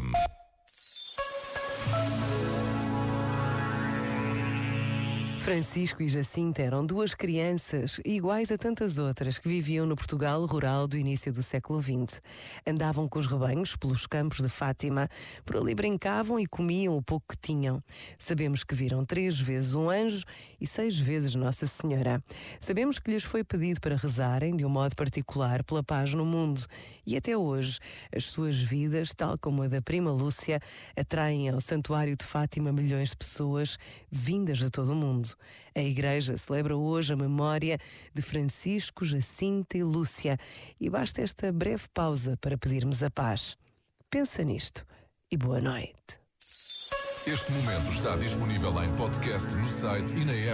um Francisco e Jacinta eram duas crianças iguais a tantas outras que viviam no Portugal rural do início do século XX. Andavam com os rebanhos pelos campos de Fátima, por ali brincavam e comiam o pouco que tinham. Sabemos que viram três vezes um anjo e seis vezes Nossa Senhora. Sabemos que lhes foi pedido para rezarem de um modo particular pela paz no mundo e até hoje as suas vidas, tal como a da prima Lúcia, atraem ao Santuário de Fátima milhões de pessoas vindas de todo o A Igreja celebra hoje a memória de Francisco, Jacinta e Lúcia e basta esta breve pausa para pedirmos a paz. Pensa nisto e boa noite. Este momento está disponível em podcast no site e na app.